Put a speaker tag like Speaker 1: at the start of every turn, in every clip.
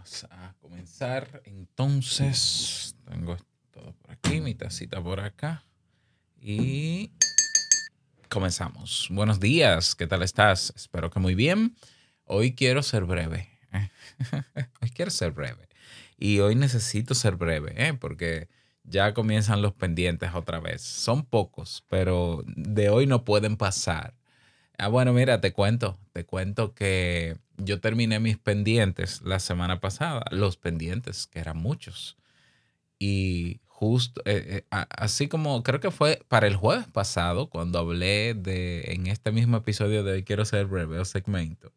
Speaker 1: Vamos a comenzar. Entonces, tengo todo por aquí, mi tacita por acá. Y comenzamos. Buenos días, ¿qué tal estás? Espero que muy bien. Hoy quiero ser breve. hoy quiero ser breve. Y hoy necesito ser breve, ¿eh? porque ya comienzan los pendientes otra vez. Son pocos, pero de hoy no pueden pasar. Ah, bueno, mira, te cuento, te cuento que yo terminé mis pendientes la semana pasada, los pendientes, que eran muchos. Y justo, eh, eh, así como creo que fue para el jueves pasado, cuando hablé de, en este mismo episodio de Quiero ser breve o segmento,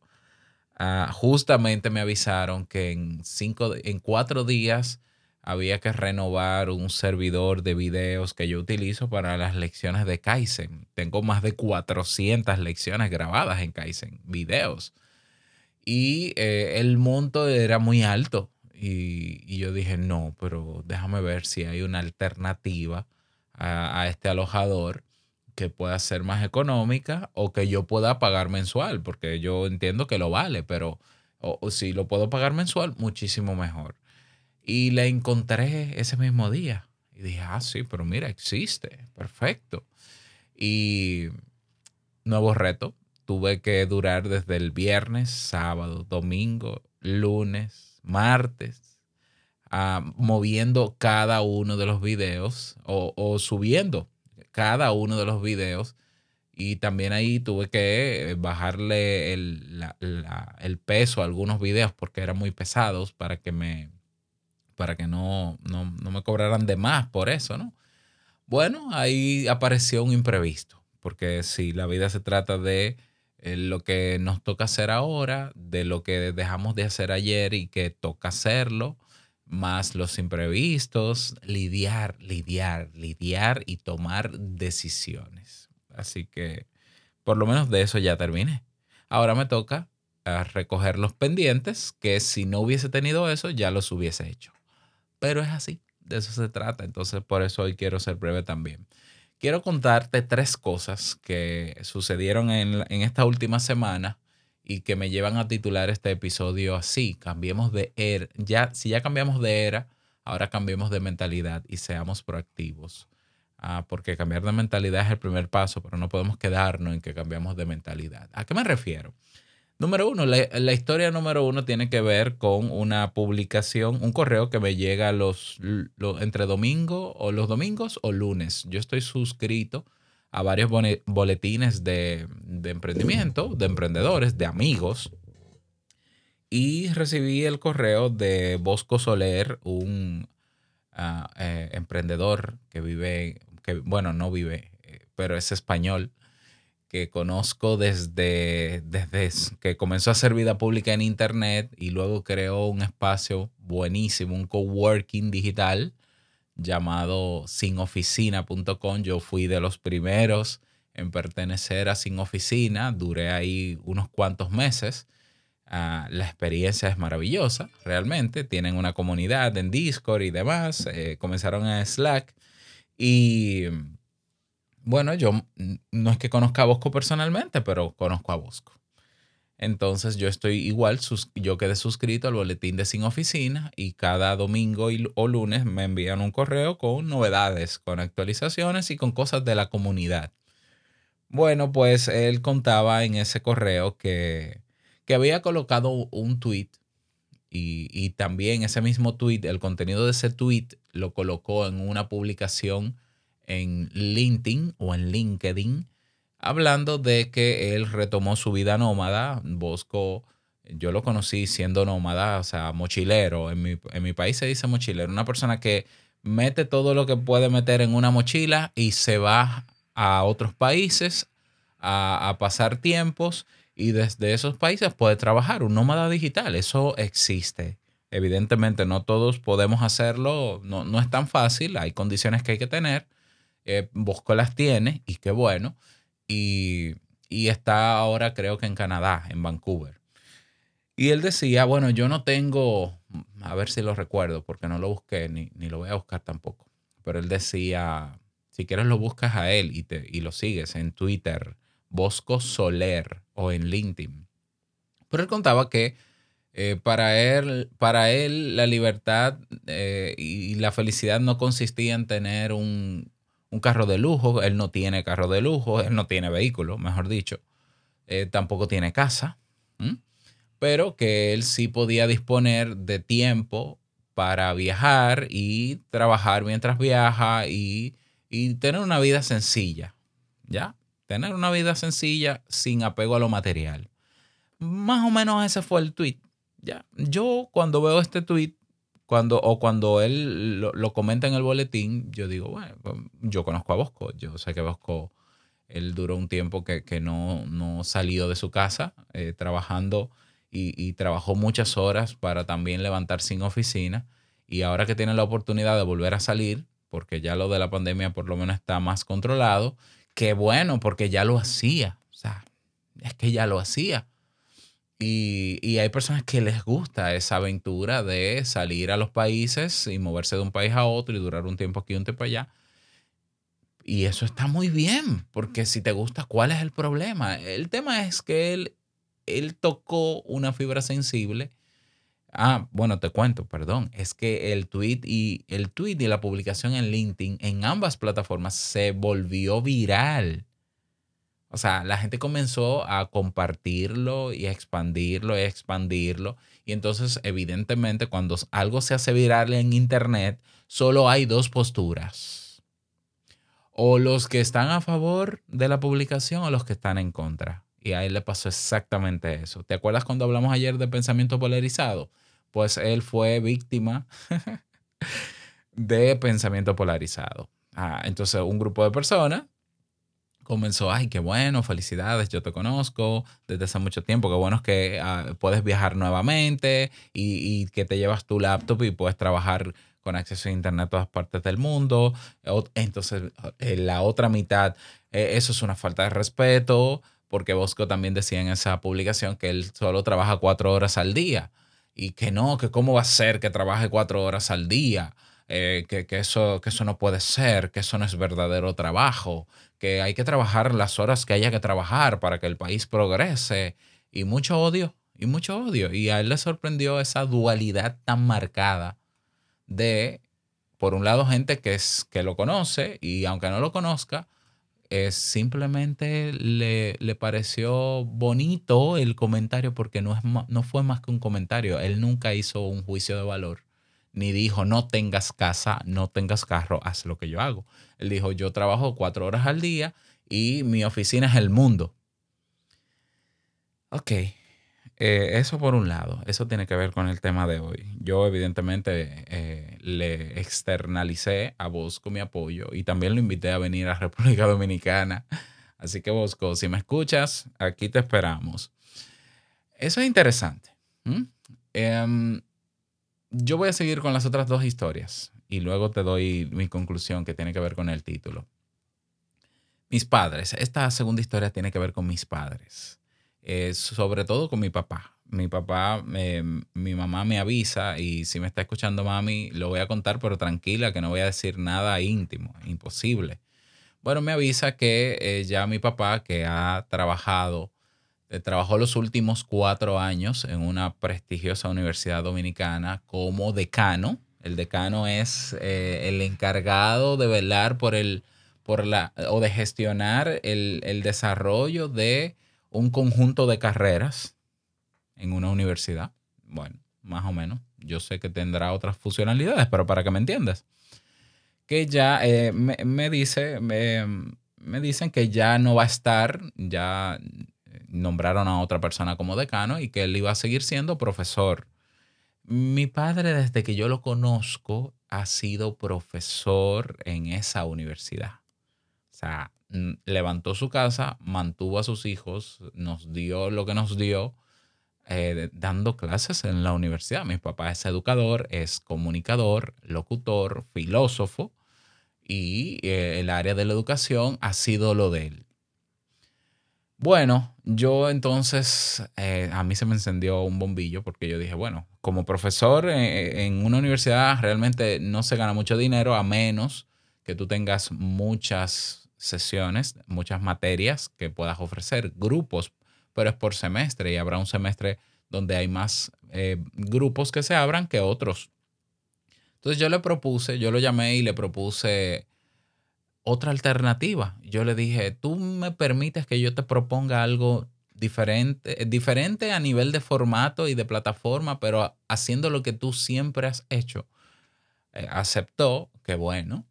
Speaker 1: ah, justamente me avisaron que en, cinco, en cuatro días había que renovar un servidor de videos que yo utilizo para las lecciones de Kaizen. Tengo más de 400 lecciones grabadas en Kaizen, videos. Y eh, el monto era muy alto. Y, yo dije, no, pero déjame ver si hay una alternativa a, este alojador que pueda ser más económica o que yo pueda pagar mensual, porque yo entiendo que lo vale, pero o si lo puedo pagar mensual, muchísimo mejor. Y la encontré ese mismo día. Y dije, ah, sí, pero mira, existe. Perfecto. Y nuevo reto. Tuve que durar desde el viernes, sábado, domingo, lunes, martes, ah, moviendo cada uno de los videos o, subiendo cada uno de los videos. Y también ahí tuve que bajarle el, el peso a algunos videos porque eran muy pesados para que me, para que no, no, me cobraran de más por eso, ¿no? Bueno, ahí apareció un imprevisto, porque si la vida se trata de eh, lo que nos toca hacer ahora, de lo que dejamos de hacer ayer y que toca hacerlo, más los imprevistos, lidiar, lidiar, lidiar y tomar decisiones. Así que por lo menos de eso ya terminé. Ahora me toca eh, recoger los pendientes, que si no hubiese tenido eso, ya los hubiese hecho. Pero es así, de eso se trata. Entonces, por eso hoy quiero ser breve también. Quiero contarte tres cosas que sucedieron en, esta última semana y que me llevan a titular este episodio así. Cambiemos de era. Ya, si ya cambiamos de era, ahora cambiemos de mentalidad y seamos proactivos. Ah, porque cambiar de mentalidad es el primer paso, pero no podemos quedarnos en que cambiamos de mentalidad. ¿A qué me refiero? Número uno, la, historia número uno tiene que ver con una publicación, un correo que me llega los, entre domingo o los domingos o lunes. Yo estoy suscrito a varios boletines de, emprendimiento, de emprendedores, de amigos. Y recibí el correo de Bosco Soler, un eh, emprendedor que vive, que bueno, no vive, eh, pero es español que conozco desde, desde que comenzó a hacer vida pública en Internet y luego creó un espacio buenísimo, un coworking digital llamado sinoficina.com. Yo fui de los primeros en pertenecer a Sin Oficina, duré ahí unos cuantos meses. Ah, la experiencia es maravillosa, realmente. Tienen una comunidad en Discord y demás. Eh, comenzaron en Slack y bueno, yo no es que conozca a Bosco personalmente, pero conozco a Bosco. Entonces yo estoy igual, yo quedé suscrito al boletín de Sin Oficina y cada domingo o lunes me envían un correo con novedades, con actualizaciones y con cosas de la comunidad. Bueno, pues él contaba en ese correo que, que había colocado un tweet y, y, también ese mismo tweet, el contenido de ese tweet lo colocó en una publicación en LinkedIn o en LinkedIn, hablando de que él retomó su vida nómada. Bosco, yo lo conocí siendo nómada, o sea, mochilero. En mi, en mi país se dice mochilero, una persona que mete todo lo que puede meter en una mochila y se va a otros países a, a pasar tiempos y desde esos países puede trabajar, un nómada digital, eso existe. Evidentemente no todos podemos hacerlo, no, no es tan fácil, hay condiciones que hay que tener, eh, Bosco las tiene y qué bueno. Y, está ahora creo que en Canadá, en Vancouver. Y él decía, bueno, yo no tengo, a ver si lo recuerdo, porque no lo busqué, ni, lo voy a buscar tampoco. Pero él decía, si quieres lo buscas a él y, te, y lo sigues en Twitter, Bosco Soler o en LinkedIn. Pero él contaba que Eh, para, él, para él, la libertad eh, y la felicidad no consistía en tener un, carro de lujo. Él no tiene carro de lujo, él no tiene vehículo, mejor dicho. Eh, tampoco tiene casa. Pero que él sí podía disponer de tiempo para viajar y trabajar mientras viaja y, y tener una vida sencilla. ¿Ya? Tener una vida sencilla sin apego a lo material. Más o menos ese fue el tweet ya. Yo cuando veo este tweet, cuando, o cuando él lo, comenta en el boletín, yo digo, bueno, pues, yo conozco a Bosco, yo sé que Bosco, él duró un tiempo que, no, no salió de su casa eh, trabajando y, trabajó muchas horas para también levantar sin oficina. Y ahora que tiene la oportunidad de volver a salir, porque ya lo de la pandemia por lo menos está más controlado, qué bueno, porque ya lo hacía. O sea, es que ya lo hacía. Y, hay personas que les gusta esa aventura de salir a los países y moverse de un país a otro y durar un tiempo aquí y un tiempo allá. Y eso está muy bien, porque si te gusta, ¿cuál es el problema? El tema es que él, él tocó una fibra sensible. Ah, bueno, te cuento, perdón. Es que el tweet y el tweet y la publicación en LinkedIn en ambas plataformas se volvió viral. O sea, la gente comenzó a compartirlo y a expandirlo y a expandirlo. Y entonces, evidentemente, cuando algo se hace viral en Internet, solo hay dos posturas. O los que están a favor de la publicación o los que están en contra. Y a él le pasó exactamente eso. ¿Te acuerdas cuando hablamos ayer de pensamiento polarizado? Pues él fue víctima de pensamiento polarizado. Ah, entonces, un grupo de personas comenzó, ay, qué bueno, felicidades, yo te conozco desde hace mucho tiempo, qué bueno es que ah, puedes viajar nuevamente y, que te llevas tu laptop y puedes trabajar con acceso a Internet a todas partes del mundo. Entonces, en la otra mitad, eh, eso es una falta de respeto, porque Bosco también decía en esa publicación que él solo trabaja cuatro horas al día y que no, que cómo va a ser que trabaje cuatro horas al día. Eh, que, eso, que eso no puede ser, que eso no es verdadero trabajo, que hay que trabajar las horas que haya que trabajar para que el país progrese y mucho odio, y mucho odio. Y a él le sorprendió esa dualidad tan marcada de, por un lado, gente que, es, que lo conoce y aunque no lo conozca, es simplemente le, le, pareció bonito el comentario porque no, es, no fue más que un comentario. Él nunca hizo un juicio de valor ni dijo no tengas casa, no tengas carro, haz lo que yo hago. Él dijo yo trabajo cuatro horas al día y mi oficina es el mundo. Ok, eh, eso por un lado, eso tiene que ver con el tema de hoy. Yo evidentemente eh, le externalicé a Bosco mi apoyo y también lo invité a venir a República Dominicana. Así que Bosco, si me escuchas, aquí te esperamos. Eso es interesante. Yo voy a seguir con las otras dos historias y luego te doy mi conclusión que tiene que ver con el título. Mis padres. Esta segunda historia tiene que ver con mis padres. Eh, sobre todo con mi papá. Mi papá, mi mamá me avisa y si me está escuchando mami, lo voy a contar, pero tranquila, que no voy a decir nada íntimo, imposible. Bueno, me avisa que eh, ya mi papá, que ha trabajado trabajó los últimos cuatro años en una prestigiosa universidad dominicana como decano. El decano es eh, el encargado de velar por el, por la, o de gestionar el, desarrollo de un conjunto de carreras en una universidad. Bueno, más o menos. Yo sé que tendrá otras funcionalidades, pero para que me entiendas. Que ya eh, me, dice, me, me dicen que ya no va a estar, ya nombraron a otra persona como decano y que él iba a seguir siendo profesor. Mi padre, desde que yo lo conozco, ha sido profesor en esa universidad. O sea, levantó su casa, mantuvo a sus hijos, nos dio lo que nos dio, eh, dando clases en la universidad. Mi papá es educador, es comunicador, locutor, filósofo y eh, el área de la educación ha sido lo de él. Bueno, yo entonces, eh, a mí se me encendió un bombillo porque yo dije, bueno, como profesor eh, en una universidad realmente no se gana mucho dinero a menos que tú tengas muchas sesiones, muchas materias que puedas ofrecer, grupos, pero es por semestre y habrá un semestre donde hay más eh, grupos que se abran que otros. Entonces yo le propuse, yo lo llamé y le propuse otra alternativa. Yo le dije, tú me permites que yo te proponga algo diferente, diferente a nivel de formato y de plataforma, pero haciendo lo que tú siempre has hecho. Eh, aceptó, que bueno.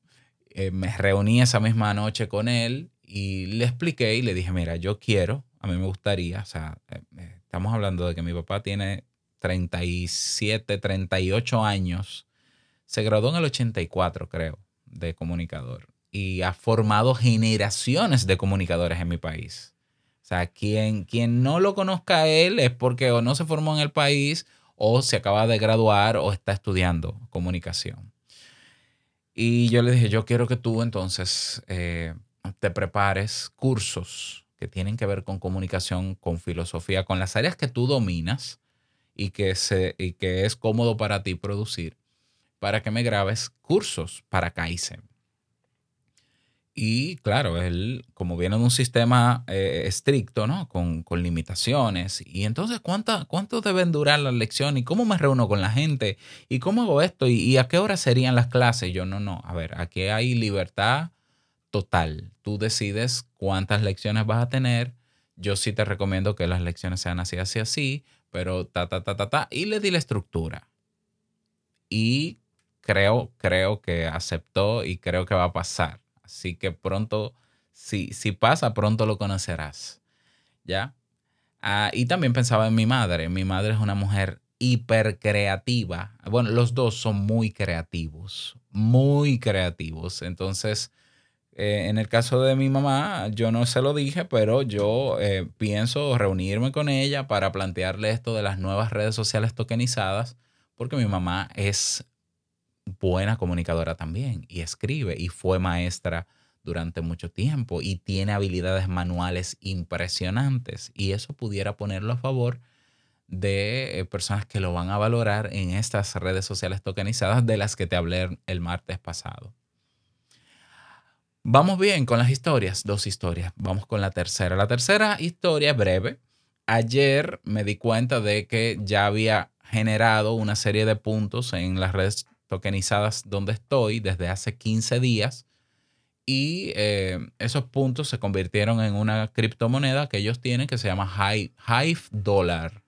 Speaker 1: Eh, me reuní esa misma noche con él y le expliqué y le dije, mira, yo quiero, a mí me gustaría, o sea, eh, estamos hablando de que mi papá tiene 37, 38 años, se graduó en el 84, creo, de comunicador y ha formado generaciones de comunicadores en mi país. O sea, quien, quien no lo conozca a él es porque o no se formó en el país o se acaba de graduar o está estudiando comunicación. Y yo le dije, yo quiero que tú entonces eh, te prepares cursos que tienen que ver con comunicación, con filosofía, con las áreas que tú dominas y que, se, y que es cómodo para ti producir, para que me grabes cursos para Kaizen. Y claro, él, como viene de un sistema eh, estricto, ¿no? Con, limitaciones. Y entonces, ¿cuánta, ¿cuánto deben durar las lecciones? ¿Y cómo me reúno con la gente? ¿Y cómo hago esto? ¿Y, a qué hora serían las clases? Yo, no, no. A ver, aquí hay libertad total. Tú decides cuántas lecciones vas a tener. Yo sí te recomiendo que las lecciones sean así, así, así. Pero ta, ta, ta, ta, ta. Y le di la estructura. Y creo, creo que aceptó y creo que va a pasar Así que pronto, si, si pasa, pronto lo conocerás. ¿Ya? Ah, y también pensaba en mi madre. Mi madre es una mujer hiper creativa. Bueno, los dos son muy creativos, muy creativos. Entonces, eh, en el caso de mi mamá, yo no se lo dije, pero yo eh, pienso reunirme con ella para plantearle esto de las nuevas redes sociales tokenizadas, porque mi mamá es buena comunicadora también y escribe y fue maestra durante mucho tiempo y tiene habilidades manuales impresionantes y eso pudiera ponerlo a favor de eh, personas que lo van a valorar en estas redes sociales tokenizadas de las que te hablé el martes pasado. Vamos bien con las historias, dos historias. Vamos con la tercera. La tercera historia breve. Ayer me di cuenta de que ya había generado una serie de puntos en las redes tokenizadas donde estoy desde hace 15 días y eh, esos puntos se convirtieron en una criptomoneda que ellos tienen que se llama Hive, Dollar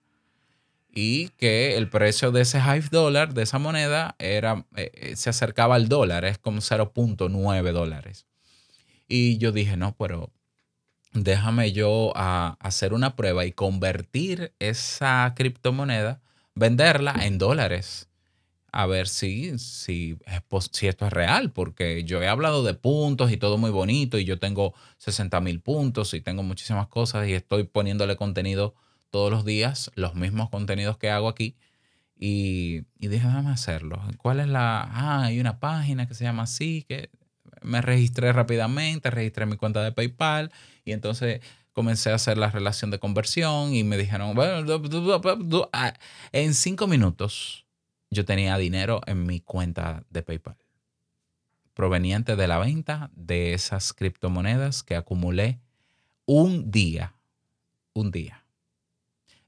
Speaker 1: y que el precio de ese Hive Dollar, de esa moneda, era, eh, eh, se acercaba al dólar, es como 0.9 dólares. Y yo dije, no, pero déjame yo a, hacer una prueba y convertir esa criptomoneda, venderla en dólares a ver si, si, si esto es real, porque yo he hablado de puntos y todo muy bonito y yo tengo 60 mil puntos y tengo muchísimas cosas y estoy poniéndole contenido todos los días, los mismos contenidos que hago aquí. Y, y dije, déjame hacerlo. ¿Cuál es la...? Ah, hay una página que se llama así, que me registré rápidamente, registré mi cuenta de PayPal y entonces comencé a hacer la relación de conversión y me dijeron, bueno, ah, en cinco minutos yo tenía dinero en mi cuenta de PayPal, proveniente de la venta de esas criptomonedas que acumulé un día, un día.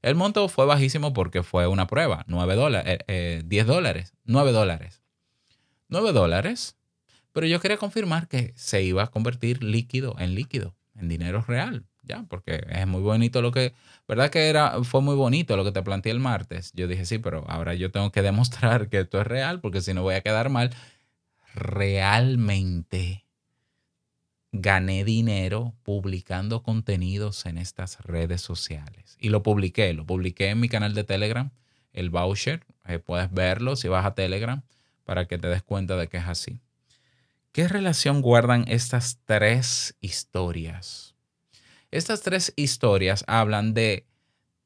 Speaker 1: El monto fue bajísimo porque fue una prueba, 9 dólares, 10 dólares, 9 dólares. 9 dólares, pero yo quería confirmar que se iba a convertir líquido en líquido, en dinero real ya, porque es muy bonito lo que, ¿verdad que era, fue muy bonito lo que te planteé el martes? Yo dije, sí, pero ahora yo tengo que demostrar que esto es real, porque si no voy a quedar mal. Realmente gané dinero publicando contenidos en estas redes sociales. Y lo publiqué, lo publiqué en mi canal de Telegram, el voucher. Eh, puedes verlo si vas a Telegram para que te des cuenta de que es así. ¿Qué relación guardan estas tres historias? Estas tres historias hablan de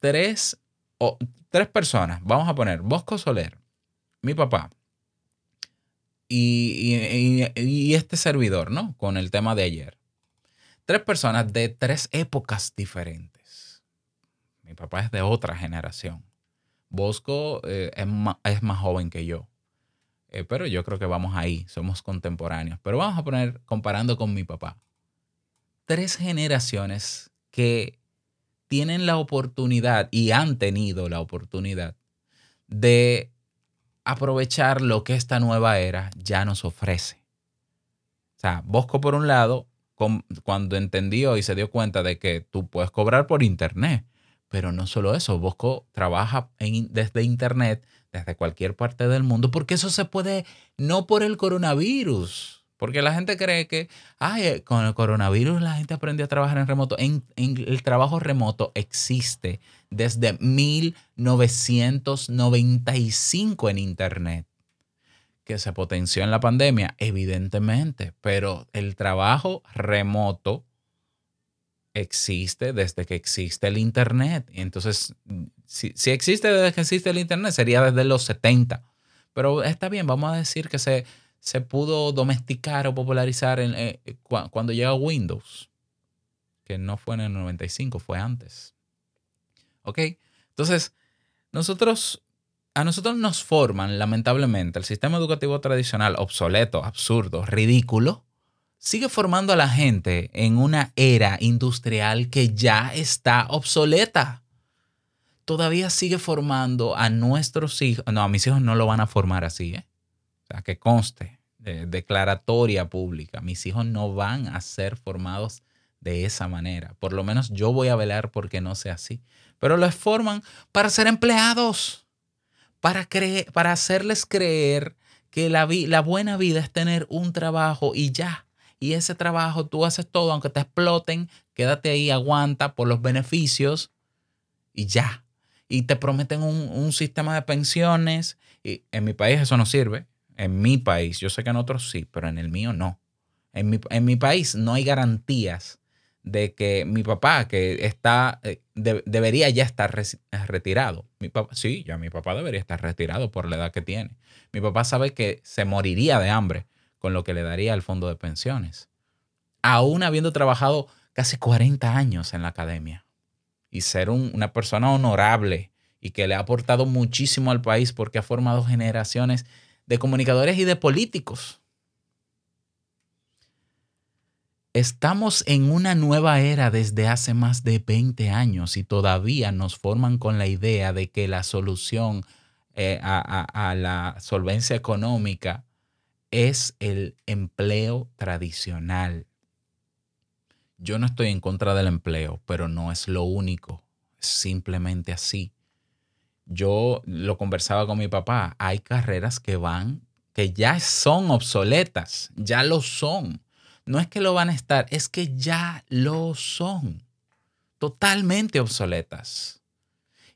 Speaker 1: tres, o, tres personas. Vamos a poner Bosco Soler, mi papá, y, este servidor, ¿no? Con el tema de ayer. Tres personas de tres épocas diferentes. Mi papá es de otra generación. Bosco eh, es, más, es, más, joven que yo. Eh, pero yo creo que vamos ahí, somos contemporáneos. Pero vamos a poner comparando con mi papá tres generaciones que tienen la oportunidad y han tenido la oportunidad de aprovechar lo que esta nueva era ya nos ofrece. O sea, Bosco por un lado, cuando entendió y se dio cuenta de que tú puedes cobrar por internet, pero no solo eso, Bosco trabaja desde internet, desde cualquier parte del mundo, porque eso se puede no por el coronavirus, porque la gente cree que, ay, eh, con el coronavirus la gente aprendió a trabajar en remoto. En, el trabajo remoto existe desde 1995 en Internet. Que se potenció en la pandemia, evidentemente, pero el trabajo remoto existe desde que existe el Internet. Entonces, si, si existe desde que existe el Internet, sería desde los 70. Pero está bien, vamos a decir que se, se pudo domesticar o popularizar en, eh, cuando llega Windows, que no fue en el 95, fue antes. ¿Ok? Entonces, nosotros, a nosotros nos forman, lamentablemente, el sistema educativo tradicional, obsoleto, absurdo, ridículo, sigue formando a la gente en una era industrial que ya está obsoleta. Todavía sigue formando a nuestros hijos. No, a mis hijos no lo van a formar así, ¿eh? Que conste, declaratoria pública, mis hijos no van a ser formados de esa manera. Por lo menos yo voy a velar porque no sea así. Pero los forman para ser empleados, para, para hacerles creer que la, la buena vida es tener un trabajo y ya. Y ese trabajo tú haces todo, aunque te exploten, quédate ahí, aguanta por los beneficios y ya. Y te prometen un, un sistema de pensiones. Y en mi país eso no sirve en mi país, yo sé que en otros sí, pero en el mío no. En mi, país no hay garantías de que mi papá, que está, eh, debería ya estar retirado. Mi papá, sí, ya mi papá debería estar retirado por la edad que tiene. Mi papá sabe que se moriría de hambre con lo que le daría el fondo de pensiones. Aún habiendo trabajado casi 40 años en la academia y ser una persona honorable y que le ha aportado muchísimo al país porque ha formado generaciones de comunicadores y de políticos. Estamos en una nueva era desde hace más de 20 años y todavía nos forman con la idea de que la solución eh, a la solvencia económica es el empleo tradicional. Yo no estoy en contra del empleo, pero no es lo único. Es simplemente así yo lo conversaba con mi papá, hay carreras que van, que ya son obsoletas, ya lo son. No es que lo van a estar, es que ya lo son. Totalmente obsoletas.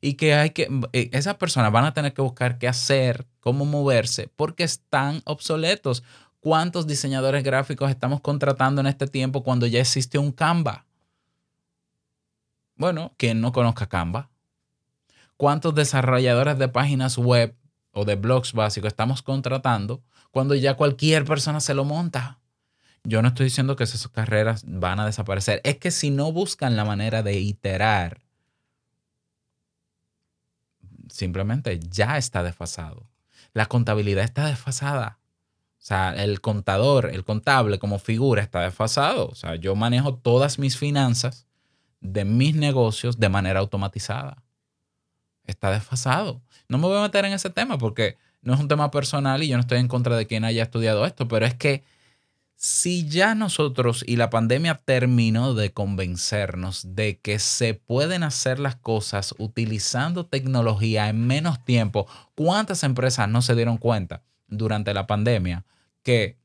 Speaker 1: Y que hay que, eh, esas personas van a tener que buscar qué hacer, cómo moverse, porque están obsoletos. ¿Cuántos diseñadores gráficos estamos contratando en este tiempo cuando ya existe un Canva? Bueno, quien no conozca Canva, cuántos desarrolladores de páginas web o de blogs básicos estamos contratando cuando ya cualquier persona se lo monta. Yo no estoy diciendo que esas carreras van a desaparecer. Es que si no buscan la manera de iterar, simplemente ya está desfasado. La contabilidad está desfasada. O sea, el contador, el contable como figura está desfasado. O sea, yo manejo todas mis finanzas de mis negocios de manera automatizada está desfasado. No me voy a meter en ese tema porque no es un tema personal y yo no estoy en contra de quien haya estudiado esto, pero es que si ya nosotros y la pandemia terminó de convencernos de que se pueden hacer las cosas utilizando tecnología en menos tiempo, ¿cuántas empresas no se dieron cuenta durante la pandemia que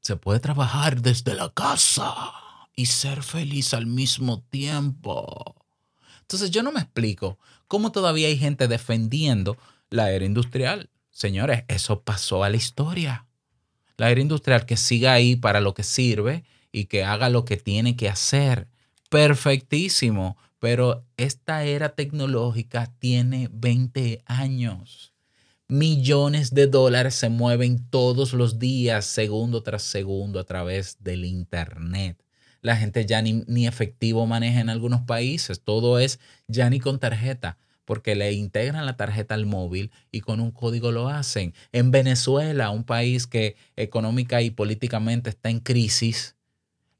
Speaker 1: se puede trabajar desde la casa y ser feliz al mismo tiempo? Entonces yo no me explico cómo todavía hay gente defendiendo la era industrial. Señores, eso pasó a la historia. La era industrial que siga ahí para lo que sirve y que haga lo que tiene que hacer. Perfectísimo. Pero esta era tecnológica tiene 20 años. Millones de dólares se mueven todos los días, segundo tras segundo, a través del Internet. La gente ya ni, efectivo maneja en algunos países. Todo es ya ni con tarjeta porque le integran la tarjeta al móvil y con un código lo hacen. En Venezuela, un país que económica y políticamente está en crisis,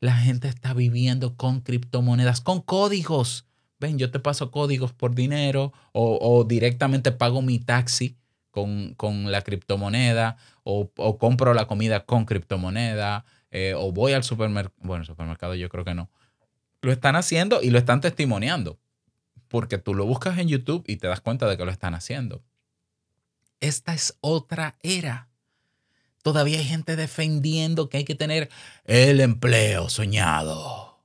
Speaker 1: la gente está viviendo con criptomonedas, con códigos, ven, yo te paso códigos por dinero o, directamente pago mi taxi con, la criptomoneda o, compro la comida con criptomoneda eh, o voy al supermercado. Bueno, supermercado yo creo que no. Lo están haciendo y lo están testimoniando porque tú lo buscas en YouTube y te das cuenta de que lo están haciendo. Esta es otra era. Todavía hay gente defendiendo que hay que tener el empleo soñado.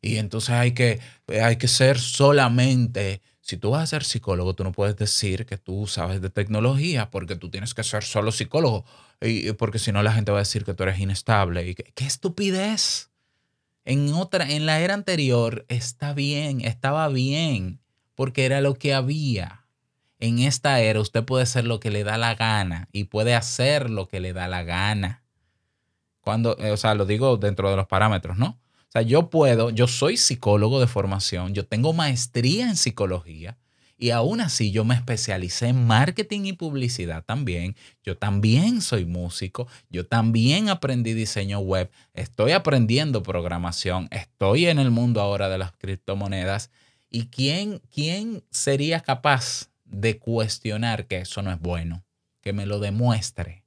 Speaker 1: Y entonces hay que, hay que ser solamente, si tú vas a ser psicólogo, tú no puedes decir que tú sabes de tecnología porque tú tienes que ser solo psicólogo. Y, porque si no la gente va a decir que tú eres inestable. Y qué estupidez. En otra, en la era anterior está bien, estaba bien, porque era lo que había. En esta era usted puede hacer lo que le da la gana y puede hacer lo que le da la gana. Cuando, eh, o sea, lo digo dentro de los parámetros, ¿no? O sea, yo puedo, yo soy psicólogo de formación, yo tengo maestría en psicología, y aún así yo me especialicé en marketing y publicidad también. Yo también soy músico, yo también aprendí diseño web, estoy aprendiendo programación, estoy en el mundo ahora de las criptomonedas. ¿Y quién, quién sería capaz de cuestionar que eso no es bueno? Que me lo demuestre,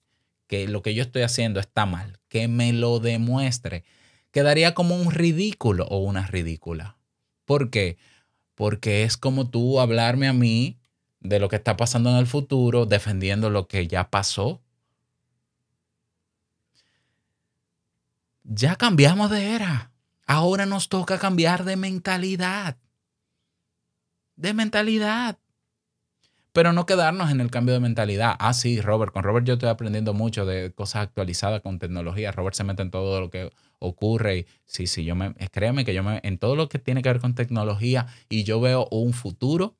Speaker 1: que lo que yo estoy haciendo está mal, que me lo demuestre. Quedaría como un ridículo o una ridícula. ¿Por qué? porque es como tú hablarme a mí de lo que está pasando en el futuro, defendiendo lo que ya pasó. Ya cambiamos de era. Ahora nos toca cambiar de mentalidad. De mentalidad pero no quedarnos en el cambio de mentalidad. Ah, sí, Robert, con Robert yo estoy aprendiendo mucho de cosas actualizadas con tecnología. Robert se mete en todo lo que ocurre sí, sí, yo me, créeme que yo me, en todo lo que tiene que ver con tecnología y yo veo un futuro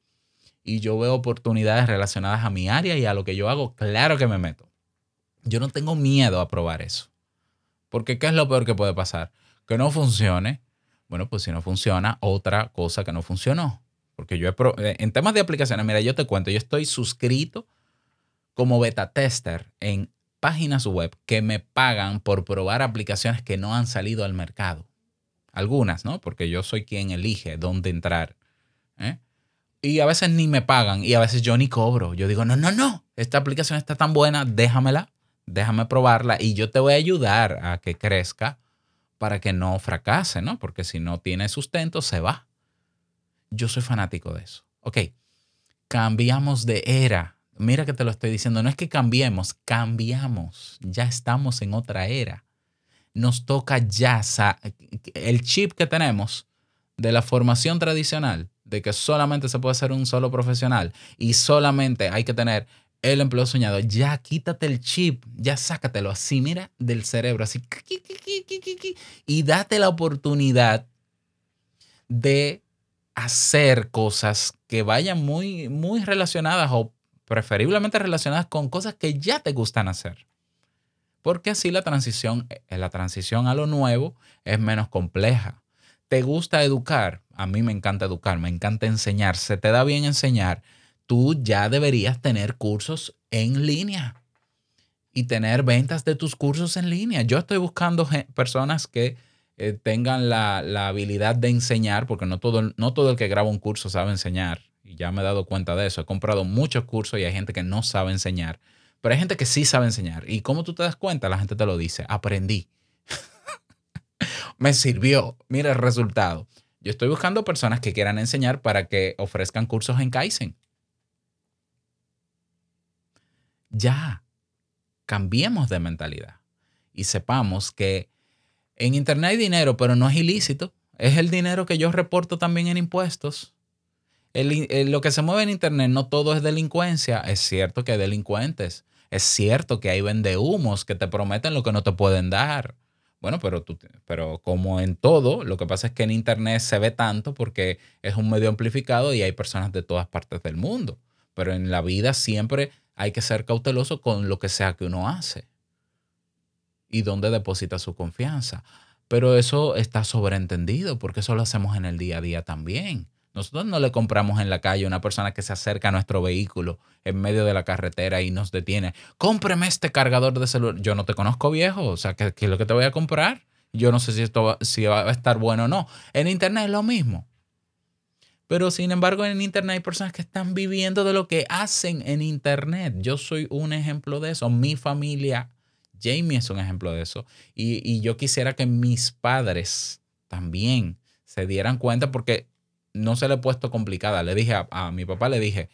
Speaker 1: y yo veo oportunidades relacionadas a mi área y a lo que yo hago, claro que me meto. Yo no tengo miedo a probar eso. Porque ¿qué es lo peor que puede pasar? Que no funcione. Bueno, pues si no funciona, otra cosa que no funcionó. Porque yo he eh, en temas de aplicaciones, mira, yo te cuento, yo estoy suscrito como beta tester en páginas web que me pagan por probar aplicaciones que no han salido al mercado. Algunas, ¿no? Porque yo soy quien elige dónde entrar. ¿eh? Y a veces ni me pagan y a veces yo ni cobro. Yo digo, no, no, no, esta aplicación está tan buena, déjamela, déjame probarla y yo te voy a ayudar a que crezca para que no fracase, ¿no? Porque si no tiene sustento, se va. Yo soy fanático de eso. Ok, cambiamos de era. Mira que te lo estoy diciendo, no es que cambiemos, cambiamos. Ya estamos en otra era. Nos toca ya el chip que tenemos de la formación tradicional, de que solamente se puede ser un solo profesional y solamente hay que tener el empleo soñado. Ya quítate el chip, ya sácatelo así, mira, del cerebro, así. Y date la oportunidad de hacer cosas que vayan muy, muy relacionadas o preferiblemente relacionadas con cosas que ya te gustan hacer. Porque así la transición, eh, la transición a lo nuevo es menos compleja. ¿Te gusta educar? A mí me encanta educar, me encanta enseñar. ¿Se te da bien enseñar? Tú ya deberías tener cursos en línea y tener ventas de tus cursos en línea. Yo estoy buscando personas que eh, tengan la, habilidad de enseñar, porque no todo, no todo el que graba un curso sabe enseñar. Ya me he dado cuenta de eso. He comprado muchos cursos y hay gente que no sabe enseñar. Pero hay gente que sí sabe enseñar. ¿Y cómo tú te das cuenta? La gente te lo dice. Aprendí. me sirvió. Mira el resultado. Yo estoy buscando personas que quieran enseñar para que ofrezcan cursos en Kaizen. Ya, cambiemos de mentalidad y sepamos que en Internet hay dinero, pero no es ilícito. Es el dinero que yo reporto también en impuestos. Lo que se mueve en Internet no todo es delincuencia. Es cierto que hay delincuentes. Es cierto que hay vendehumos que te prometen lo que no te pueden dar. Bueno, pero, tú, pero como en todo, lo que pasa es que en Internet se ve tanto porque es un medio amplificado y hay personas de todas partes del mundo. Pero en la vida siempre hay que ser cauteloso con lo que sea que uno hace y dónde deposita su confianza. Pero eso está sobreentendido porque eso lo hacemos en el día a día también. Nosotros no le compramos en la calle a una persona que se acerca a nuestro vehículo en medio de la carretera y nos detiene. Cómpreme este cargador de celular. Yo no te conozco viejo, o sea, ¿qué, es lo que te voy a comprar? Yo no sé si esto si va a estar bueno o no. En Internet es lo mismo. Pero sin embargo, en Internet hay personas que están viviendo de lo que hacen en Internet. Yo soy un ejemplo de eso. Mi familia, Jamie es un ejemplo de eso. Y, yo quisiera que mis padres también se dieran cuenta porque no se le he puesto complicada. Le dije a, mi papá, le dije,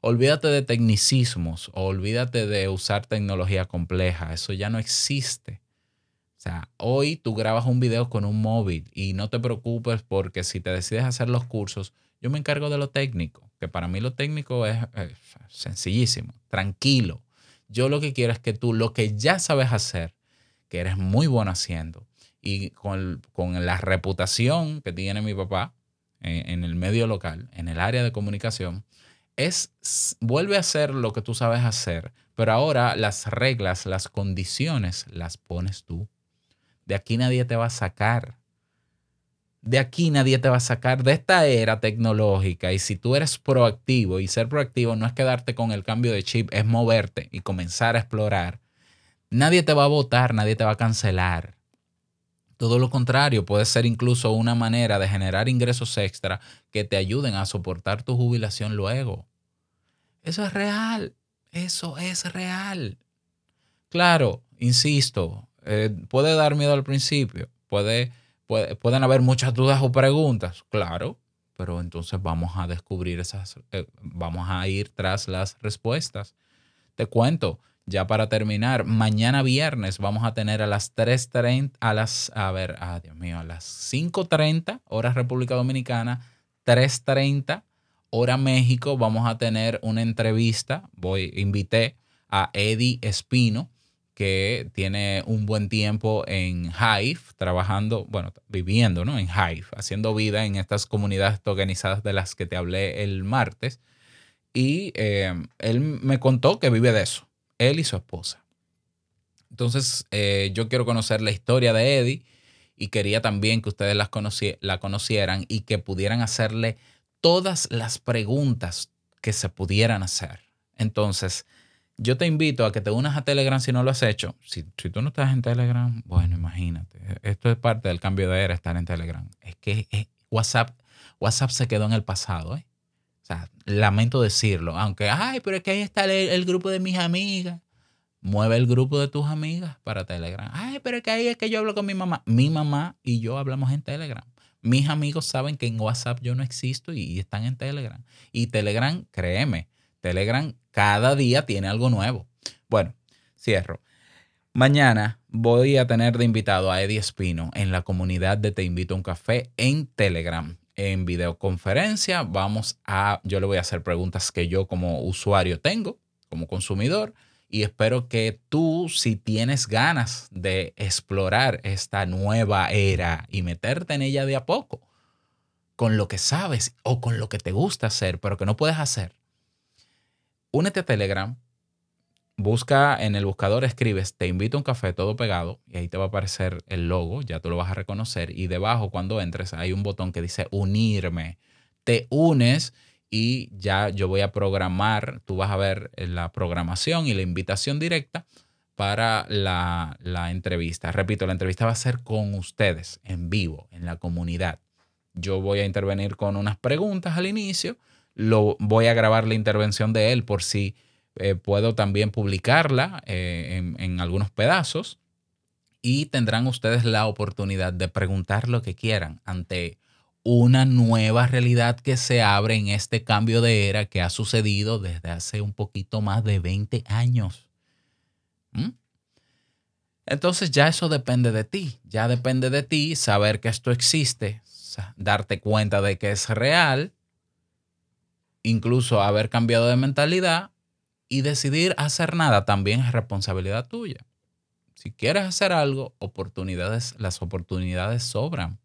Speaker 1: olvídate de tecnicismos, olvídate de usar tecnología compleja. Eso ya no existe. O sea, hoy tú grabas un video con un móvil y no te preocupes porque si te decides hacer los cursos, yo me encargo de lo técnico, que para mí lo técnico es, sencillísimo, tranquilo. Yo lo que quiero es que tú lo que ya sabes hacer, que eres muy bueno haciendo, y con, la reputación que tiene mi papá en, en, el medio local, en el área de comunicación, es vuelve a hacer lo que tú sabes hacer, pero ahora las reglas, las condiciones las pones tú. De aquí nadie te va a sacar. De aquí nadie te va a sacar de esta era tecnológica. Y si tú eres proactivo, y ser proactivo no es quedarte con el cambio de chip, es moverte y comenzar a explorar. Nadie te va a votar, nadie te va a cancelar. Todo lo contrario, puede ser incluso una manera de generar ingresos extra que te ayuden a soportar tu jubilación luego. Eso es real. Eso es real. Claro, insisto, eh, puede dar miedo al principio, puede, pueden haber muchas dudas o preguntas, claro, pero entonces vamos a descubrir esas, eh, vamos a ir tras las respuestas. Te cuento, ya para terminar, mañana viernes vamos a tener a las 3.30, a las, a ver, ah, Dios mío, a las 5.30 horas República Dominicana, 3.30 hora México, vamos a tener una entrevista, voy, invité a Eddie Espino, que tiene un buen tiempo en Hive, trabajando, bueno, viviendo, ¿no? En Hive, haciendo vida en estas comunidades organizadas de las que te hablé el martes. Y eh, él me contó que vive de eso, él y su esposa. Entonces, eh, yo quiero conocer la historia de Eddie y quería también que ustedes las la conocieran y que pudieran hacerle todas las preguntas que se pudieran hacer. Entonces, yo te invito a que te unas a Telegram si no lo has hecho. Si, tú no estás en Telegram, bueno, imagínate. Esto es parte del cambio de era, estar en Telegram. Es que WhatsApp, WhatsApp se quedó en el pasado. ¿eh? O sea, lamento decirlo. Aunque, ay, pero es que ahí está el, grupo de mis amigas. Mueve el grupo de tus amigas para Telegram. Ay, pero es que ahí es que yo hablo con mi mamá. Mi mamá y yo hablamos en Telegram. Mis amigos saben que en WhatsApp yo no existo y están en Telegram. Y Telegram, créeme, Telegram cada día tiene algo nuevo. Bueno, cierro. Mañana voy a tener de invitado a Eddie Espino en la comunidad de Te Invito a un Café en Telegram. En videoconferencia vamos a, yo le voy a hacer preguntas que yo como usuario tengo, como consumidor, y espero que tú, si tienes ganas de explorar esta nueva era y meterte en ella de a poco, con lo que sabes o con lo que te gusta hacer, pero que no puedes hacer, únete a Telegram, busca en el buscador, escribes, te invito a un café todo pegado y ahí te va a aparecer el logo, ya tú lo vas a reconocer y debajo cuando entres hay un botón que dice unirme. Te unes y ya yo voy a programar, tú vas a ver la programación y la invitación directa para la, la entrevista. Repito, la entrevista va a ser con ustedes en vivo, en la comunidad. Yo voy a intervenir con unas preguntas al inicio lo, voy a grabar la intervención de él por si eh, puedo también publicarla eh, en, algunos pedazos y tendrán ustedes la oportunidad de preguntar lo que quieran ante una nueva realidad que se abre en este cambio de era que ha sucedido desde hace un poquito más de 20 años. ¿Mm? Entonces ya eso depende de ti, ya depende de ti saber que esto existe, darte cuenta de que es real incluso haber cambiado de mentalidad y decidir hacer nada también es responsabilidad tuya. Si quieres hacer algo, oportunidades, las oportunidades sobran.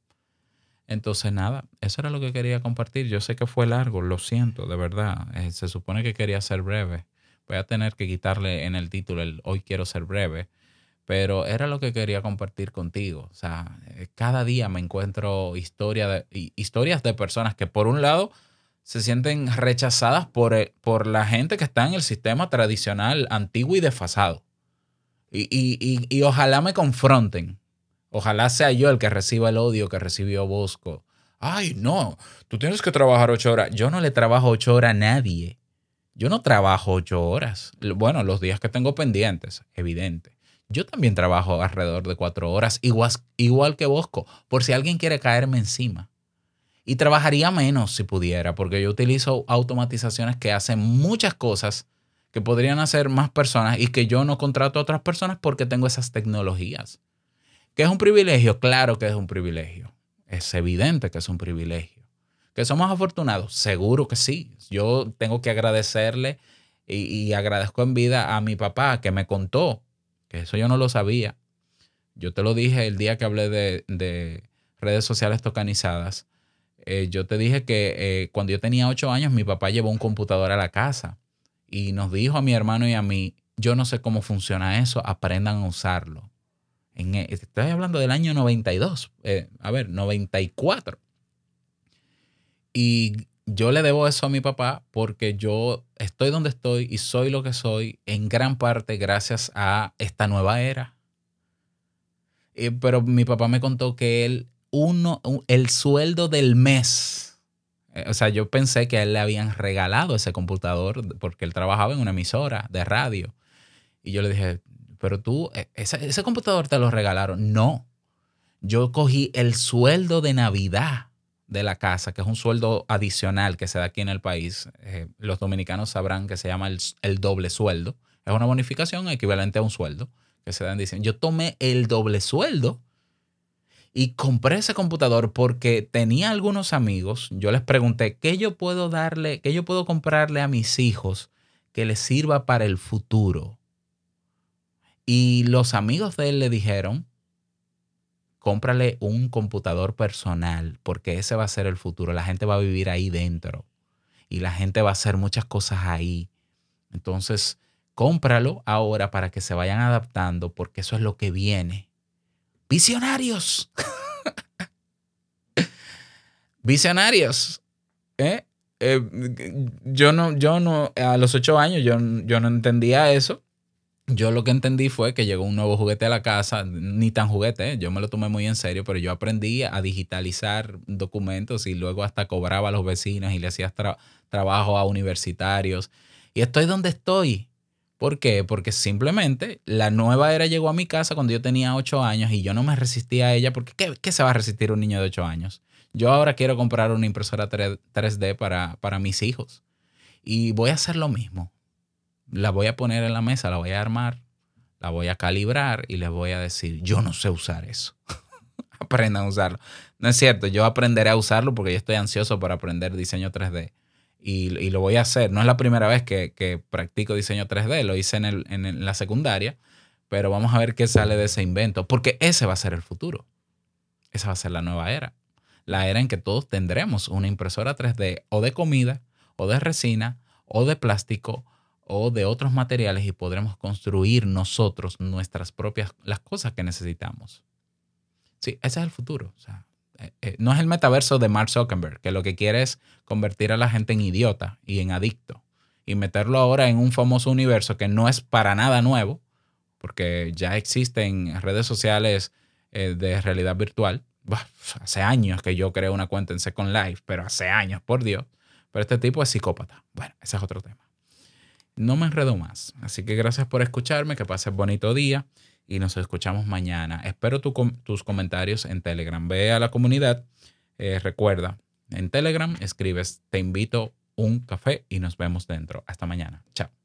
Speaker 1: Entonces, nada, eso era lo que quería compartir. Yo sé que fue largo, lo siento, de verdad. Eh, se supone que quería ser breve. Voy a tener que quitarle en el título el hoy quiero ser breve, pero era lo que quería compartir contigo. O sea, eh, cada día me encuentro historia de, historias de personas que por un lado se sienten rechazadas por, eh, por la gente que está en el sistema tradicional, antiguo y desfasado. Y, y, ojalá me confronten. Ojalá sea yo el que reciba el odio que recibió Bosco Ay, no, tú tienes que trabajar ocho horas. Yo no le trabajo ocho horas a nadie. Yo no trabajo ocho horas. Bueno, los días que tengo pendientes, evidente. Yo también trabajo alrededor de cuatro horas, igual, igual que Bosco, por si alguien quiere caerme encima. Y trabajaría menos si pudiera, porque yo utilizo automatizaciones que hacen muchas cosas que podrían hacer más personas y que yo no contrato a otras personas porque tengo esas tecnologías. ¿Que es un privilegio? Claro que es un privilegio. Es evidente que es un privilegio. ¿Que somos afortunados? Seguro que sí. Yo tengo que agradecerle y, agradezco en vida a mi papá que me contó, que eso yo no lo sabía. Yo te lo dije el día que hablé de, redes sociales tokenizadas. Eh, yo te dije que eh, cuando yo tenía ocho años, mi papá llevó un computador a la casa y nos dijo a mi hermano y a mí, yo no sé cómo funciona eso, aprendan a usarlo. En, e, estoy hablando del año 92, eh, a ver, 94. Y yo le debo eso a mi papá porque yo estoy donde estoy y soy lo que soy en gran parte gracias a esta nueva era. pero mi papá me contó que él, uno, el sueldo del mes, eh, o sea, yo pensé que a él le habían regalado ese computador porque él trabajaba en una emisora de radio. Y yo le dije, pero tú, e, ese, ese computador te lo regalaron. No, yo cogí el sueldo de Navidad de la casa, que es un sueldo adicional que se da aquí en el país, eh, los dominicanos sabrán que se llama el, doble sueldo. Es una bonificación equivalente a un sueldo que se dan diciendo. Yo tomé el doble sueldo y compré ese computador porque tenía algunos amigos. Yo les pregunté, ¿qué yo puedo darle, qué yo puedo comprarle a mis hijos que les sirva para el futuro? Y los amigos de él le dijeron, cómprale un computador personal, porque ese va a ser el futuro. La gente va a vivir ahí dentro y la gente va a hacer muchas cosas ahí. Entonces, cómpralo ahora para que se vayan adaptando, porque eso es lo que viene. Visionarios. Visionarios. ¿Eh? Eh, yo no, yo no, a los ocho años yo, yo no entendía eso yo lo que entendí fue que llegó un nuevo juguete a la casa, ni tan juguete, ¿eh? yo me lo tomé muy en serio, pero yo aprendí a digitalizar documentos y luego hasta cobraba a los vecinos y le hacía trabajo a universitarios. Y estoy donde estoy. ¿Por qué? Porque simplemente la nueva era llegó a mi casa cuando yo tenía 8 años y yo no me resistía a ella porque ¿qué, qué se va a resistir un niño de 8 años? Yo ahora quiero comprar una impresora 3D para, para mis hijos y voy a hacer lo mismo la voy a poner en la mesa, la voy a armar, la voy a calibrar y les voy a decir, yo no sé usar eso. Aprendan a usarlo. No es cierto, yo aprenderé a usarlo porque yo estoy ansioso por aprender diseño 3D. Y, lo voy a hacer. No es la primera vez que, practico diseño 3D, lo hice en, la secundaria, pero vamos a ver qué sale de ese invento, porque ese va a ser el futuro. Esa va a ser la nueva era. La era en que todos tendremos una impresora 3D o de comida, o de resina, o de plástico, o de otros materiales y podremos construir nosotros nuestras propias, las cosas que necesitamos. Sí, ese es el futuro. Eh, eh, no es el metaverso de Mark Zuckerberg, que lo que quiere es convertir a la gente en idiota y en adicto y meterlo ahora en un famoso universo que no es para nada nuevo, porque ya existen redes sociales eh, de realidad virtual. hace años que yo creo una cuenta en Second Life, pero hace años, por Dios. Pero este tipo es psicópata. Bueno, ese es otro tema no me enredo más. Así que gracias por escucharme, que pases bonito día y nos escuchamos mañana. Espero tus comentarios en Telegram. Ve a la comunidad. Eh, recuerda, en Telegram escribes te invito un café y nos vemos dentro. Hasta mañana. Chao.